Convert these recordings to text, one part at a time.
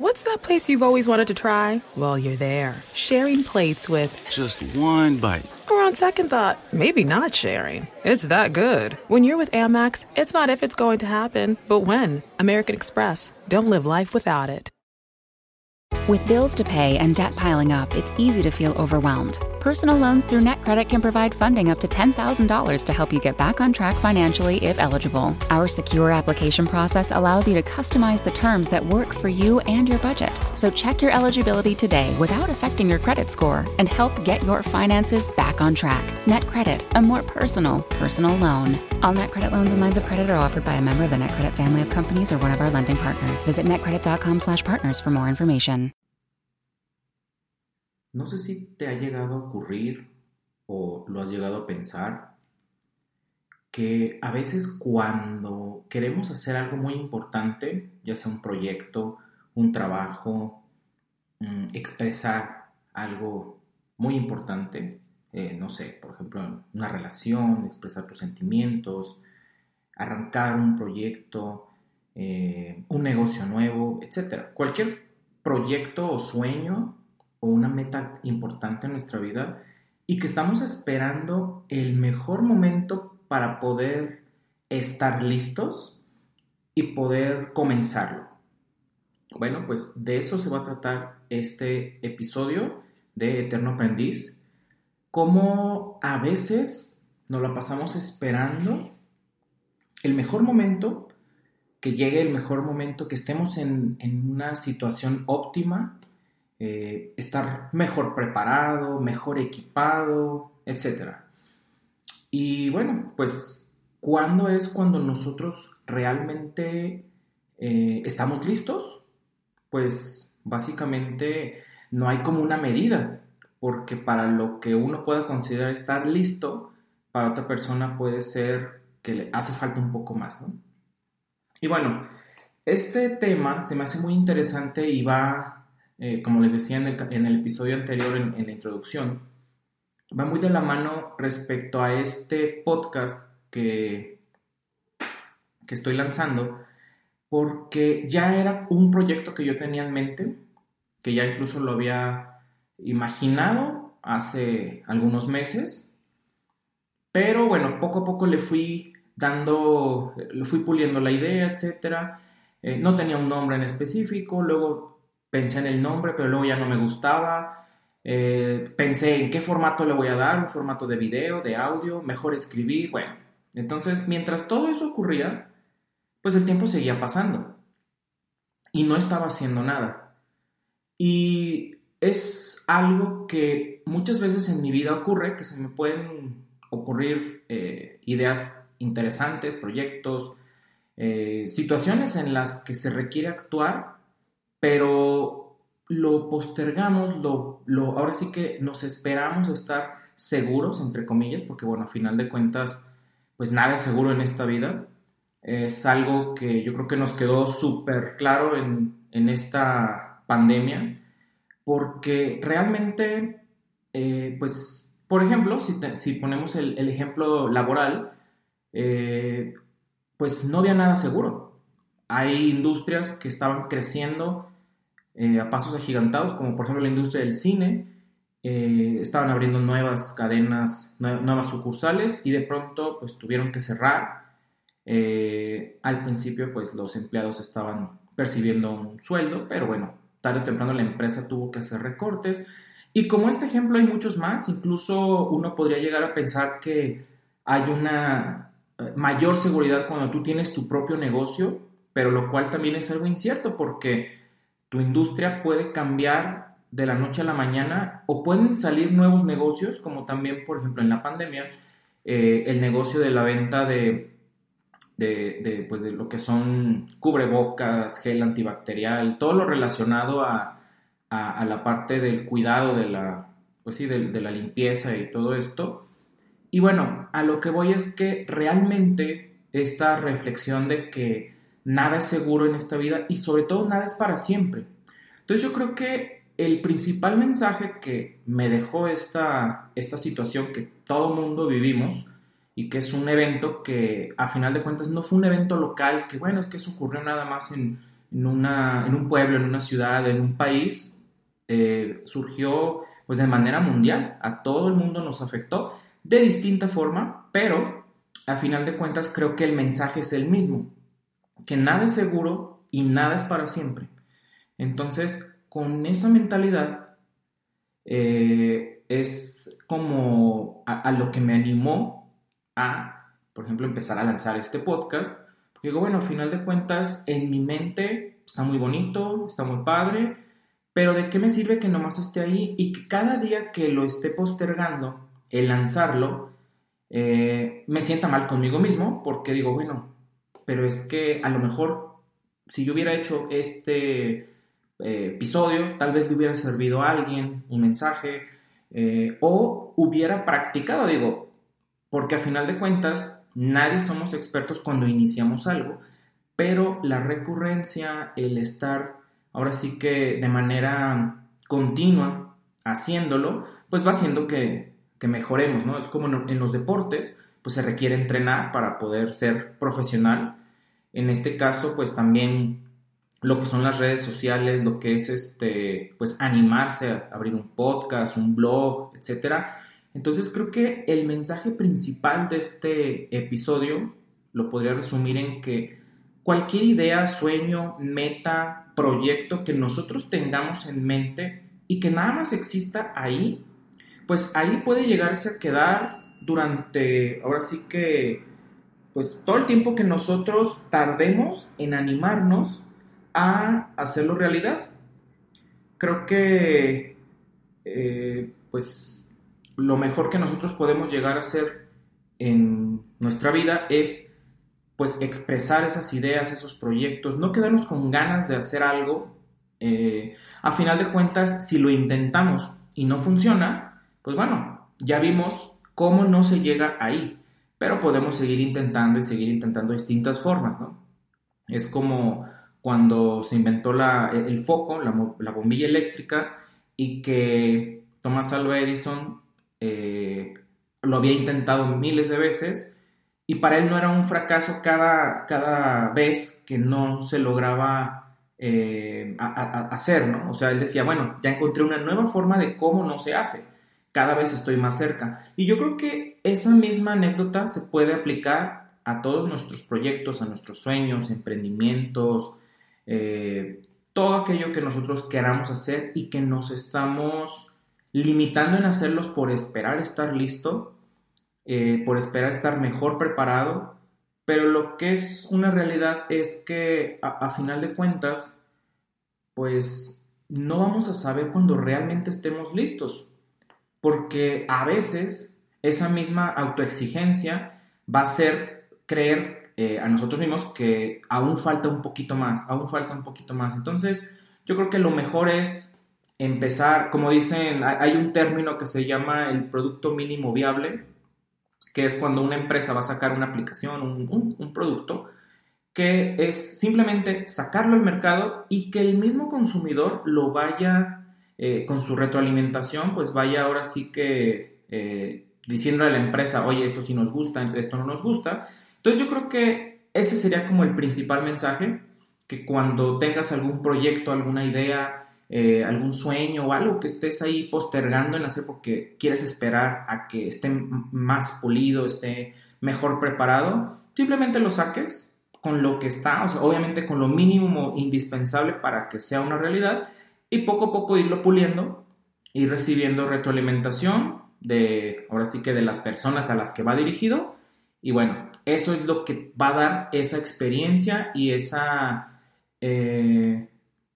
What's that place you've always wanted to try? Well, you're there, sharing plates with Just one bite. Or on second thought, maybe not sharing. It's that good. When you're with Amex, it's not if it's going to happen, but when. American Express. Don't live life without it. With bills to pay and debt piling up, it's easy to feel overwhelmed. Personal loans through NetCredit can provide funding up to $10,000 to help you get back on track financially if eligible. Our secure application process allows you to customize the terms that work for you and your budget. So check your eligibility today without affecting your credit score and help get your finances back on track. NetCredit, a more personal, personal loan. All NetCredit loans and lines of credit are offered by a member of the NetCredit family of companies or one of our lending partners. Visit netcredit.com/partners for more information. No sé si te ha llegado a ocurrir o lo has llegado a pensar que a veces cuando queremos hacer algo muy importante, ya sea un proyecto, un trabajo, mm, expresar algo muy importante, eh, no sé, por ejemplo, una relación, expresar tus sentimientos, arrancar un proyecto, eh, un negocio nuevo, etc. Cualquier proyecto o sueño o una meta importante en nuestra vida y que estamos esperando el mejor momento para poder estar listos y poder comenzarlo. Bueno, pues de eso se va a tratar este episodio de Eterno Aprendiz. Cómo a veces nos la pasamos esperando el mejor momento, que llegue el mejor momento, que estemos en, en una situación óptima eh, estar mejor preparado, mejor equipado, etc. Y bueno, pues, ¿cuándo es cuando nosotros realmente eh, estamos listos? Pues básicamente no hay como una medida, porque para lo que uno pueda considerar estar listo, para otra persona puede ser que le hace falta un poco más, ¿no? Y bueno, este tema se me hace muy interesante y va eh, como les decía en el, episodio anterior, en, la introducción, va muy de la mano respecto a este podcast que, que estoy lanzando, porque ya era un proyecto que yo tenía en mente, que ya incluso lo había imaginado hace algunos meses, pero bueno, poco a poco le fui dando, le fui puliendo la idea, etc. Eh, no tenía un nombre en específico, luego pensé en el nombre, pero luego ya no me gustaba. Eh, pensé en qué formato le voy a dar, un formato de video, de audio, mejor escribir, bueno. Entonces, mientras todo eso ocurría, pues el tiempo seguía pasando y no estaba haciendo nada. Y es algo que muchas veces en mi vida ocurre, que se me pueden ocurrir eh, ideas interesantes, proyectos, eh, situaciones en las que se requiere actuar pero lo postergamos, lo, lo, ahora sí que nos esperamos estar seguros, entre comillas, porque bueno, a final de cuentas, pues nada es seguro en esta vida. Es algo que yo creo que nos quedó súper claro en, en, esta pandemia, porque realmente, eh, pues, por ejemplo, si, si ponemos el, el, ejemplo laboral, eh, pues no había nada seguro. Hay industrias que estaban creciendo eh, a pasos agigantados, como por ejemplo la industria del cine. Eh, estaban abriendo nuevas cadenas, nuevas sucursales y de pronto pues tuvieron que cerrar. Eh, al principio pues los empleados estaban percibiendo un sueldo, pero bueno, tarde o temprano la empresa tuvo que hacer recortes. Y como este ejemplo hay muchos más, incluso uno podría llegar a pensar que hay una mayor seguridad cuando tú tienes tu propio negocio, pero lo cual también es algo incierto porque tu industria puede cambiar de la noche a la mañana o pueden salir nuevos negocios, como también, por ejemplo, en la pandemia, eh, el negocio de la venta de, de, pues de lo que son cubrebocas, gel antibacterial, todo lo relacionado a, la parte del cuidado de la, pues sí, de la limpieza y todo esto. Y bueno, a lo que voy es que realmente esta reflexión de que nada es seguro en esta vida y sobre todo nada es para siempre. Entonces yo creo que el principal mensaje que me dejó esta, esta situación que todo mundo vivimos y que es un evento que a final de cuentas no fue un evento local, que bueno, es que eso ocurrió nada más en, en, una, en un pueblo, en una ciudad, en un país, eh, surgió pues de manera mundial, a todo el mundo nos afectó de distinta forma, pero a final de cuentas creo que el mensaje es el mismo, que nada es seguro y nada es para siempre. Entonces, con esa mentalidad, eh, es como a, lo que me animó a, por ejemplo, empezar a lanzar este podcast. Porque digo, bueno, a final de cuentas, en mi mente está muy bonito, está muy padre, pero ¿de qué me sirve que nomás esté ahí y que cada día que lo esté postergando, el lanzarlo, eh, me sienta mal conmigo mismo? Porque digo, bueno, pero es que a lo mejor si yo hubiera hecho este eh, episodio, tal vez le hubiera servido a alguien un mensaje eh, o hubiera practicado, digo, porque a final de cuentas nadie somos expertos cuando iniciamos algo, pero la recurrencia, el estar ahora sí que de manera continua haciéndolo, pues va haciendo que, que mejoremos, ¿no? Es como en los deportes, pues se requiere entrenar para poder ser profesional. En este caso, pues también lo que son las redes sociales, lo que es este, pues animarse a abrir un podcast, un blog, etcétera. Entonces creo que el mensaje principal de este episodio lo podría resumir en que cualquier idea, sueño, meta, proyecto que nosotros tengamos en mente y que nada más exista ahí, pues ahí puede llegarse a quedar durante, ahora sí que, pues todo el tiempo que nosotros tardemos en animarnos a hacerlo realidad. Creo que eh, pues lo mejor que nosotros podemos llegar a hacer en nuestra vida es pues expresar esas ideas, esos proyectos, no quedarnos con ganas de hacer algo. Eh, a final de cuentas, si lo intentamos y no funciona, pues bueno, ya vimos cómo no se llega ahí, pero podemos seguir intentando y seguir intentando distintas formas, ¿no? Es como cuando se inventó el foco, la, bombilla eléctrica, y que Thomas Alva Edison eh, lo había intentado miles de veces, y para él no era un fracaso cada, cada vez que no se lograba eh, hacer, ¿no? O sea, él decía, bueno, ya encontré una nueva forma de cómo no se hace, cada vez estoy más cerca. Y yo creo que esa misma anécdota se puede aplicar a todos nuestros proyectos, a nuestros sueños, emprendimientos, eh, todo aquello que nosotros queramos hacer y que nos estamos limitando en hacerlos por esperar estar listo, eh, por esperar estar mejor preparado, pero lo que es una realidad es que a, final de cuentas, pues no vamos a saber cuando realmente estemos listos, porque a veces esa misma autoexigencia va a ser creer eh, a nosotros mismos que aún falta un poquito más, aún falta un poquito más. Entonces, yo creo que lo mejor es empezar, como dicen, hay un término que se llama el producto mínimo viable, que es cuando una empresa va a sacar una aplicación, un, producto, que es simplemente sacarlo al mercado y que el mismo consumidor lo vaya eh, con su retroalimentación, pues vaya ahora sí que eh, diciéndole a la empresa, oye, esto sí nos gusta, esto no nos gusta, entonces yo creo que ese sería como el principal mensaje, que cuando tengas algún proyecto, alguna idea, eh, algún sueño o algo que estés ahí postergando en hacer porque quieres esperar a que esté más pulido, esté mejor preparado, simplemente lo saques con lo que está, o sea, obviamente con lo mínimo indispensable para que sea una realidad y poco a poco irlo puliendo, ir recibiendo retroalimentación de, ahora sí que de las personas a las que va dirigido. Y bueno, eso es lo que va a dar esa experiencia y esa, eh,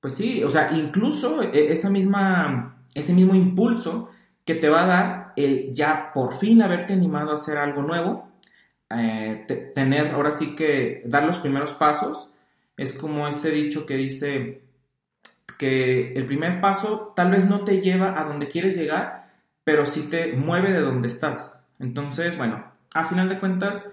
pues sí, o sea, incluso e, esa misma, ese mismo impulso que te va a dar el ya por fin haberte animado a hacer algo nuevo, eh, tener ahora sí que dar los primeros pasos, es como ese dicho que dice que el primer paso tal vez no te lleva a donde quieres llegar, pero sí te mueve de donde estás. Entonces, bueno, a final de cuentas,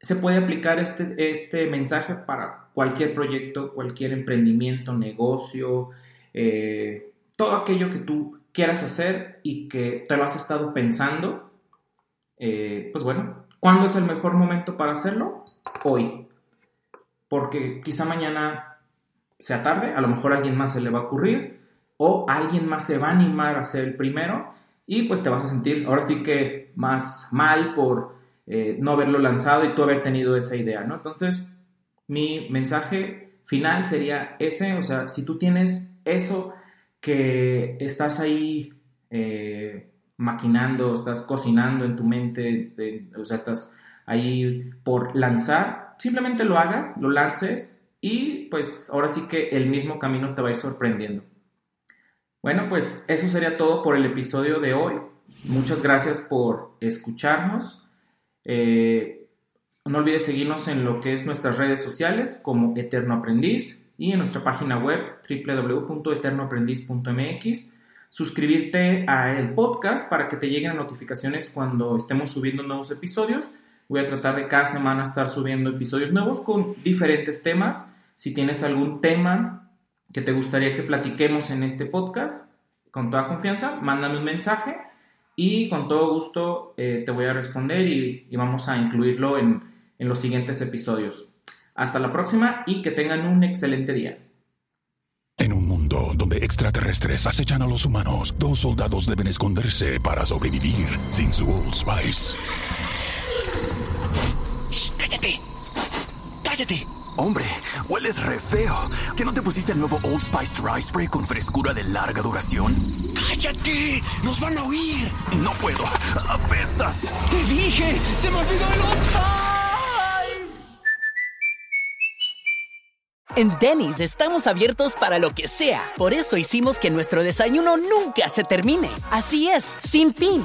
se puede aplicar este, este mensaje para cualquier proyecto, cualquier emprendimiento, negocio, eh, todo aquello que tú quieras hacer y que te lo has estado pensando. Eh, pues bueno, ¿cuándo es el mejor momento para hacerlo? Hoy. Porque quizá mañana sea tarde, a lo mejor a alguien más se le va a ocurrir o alguien más se va a animar a ser el primero y pues te vas a sentir ahora sí que más mal por eh, no haberlo lanzado y tú haber tenido esa idea, ¿no? Entonces, mi mensaje final sería ese, o sea, si tú tienes eso que estás ahí eh, maquinando, estás cocinando en tu mente, o sea, estás ahí por lanzar, simplemente lo hagas, lo lances y pues ahora sí que el mismo camino te va a ir sorprendiendo. Bueno, pues eso sería todo por el episodio de hoy. Muchas gracias por escucharnos. Eh, no olvides seguirnos en lo que es nuestras redes sociales como Eterno Aprendiz y en nuestra página web www.eternoaprendiz.mx. Suscribirte a el podcast para que te lleguen notificaciones cuando estemos subiendo nuevos episodios. Voy a tratar de cada semana estar subiendo episodios nuevos con diferentes temas. Si tienes algún tema que te gustaría que platiquemos en este podcast, con toda confianza, mándame un mensaje y con todo gusto eh, te voy a responder y, vamos a incluirlo en, en los siguientes episodios. Hasta la próxima y que tengan un excelente día. En un mundo donde extraterrestres acechan a los humanos, dos soldados deben esconderse para sobrevivir sin su Old Spice. ¡Cállate! ¡Cállate! Hombre, hueles re feo. ¿Que no te pusiste el nuevo Old Spice Dry Spray con frescura de larga duración? ¡Cállate! ¡Nos van a oír! No puedo. ¡Apestas! ¡Te dije! ¡Se me olvidó el Old Spice! En Denny's estamos abiertos para lo que sea. Por eso hicimos que nuestro desayuno nunca se termine. Así es, sin fin.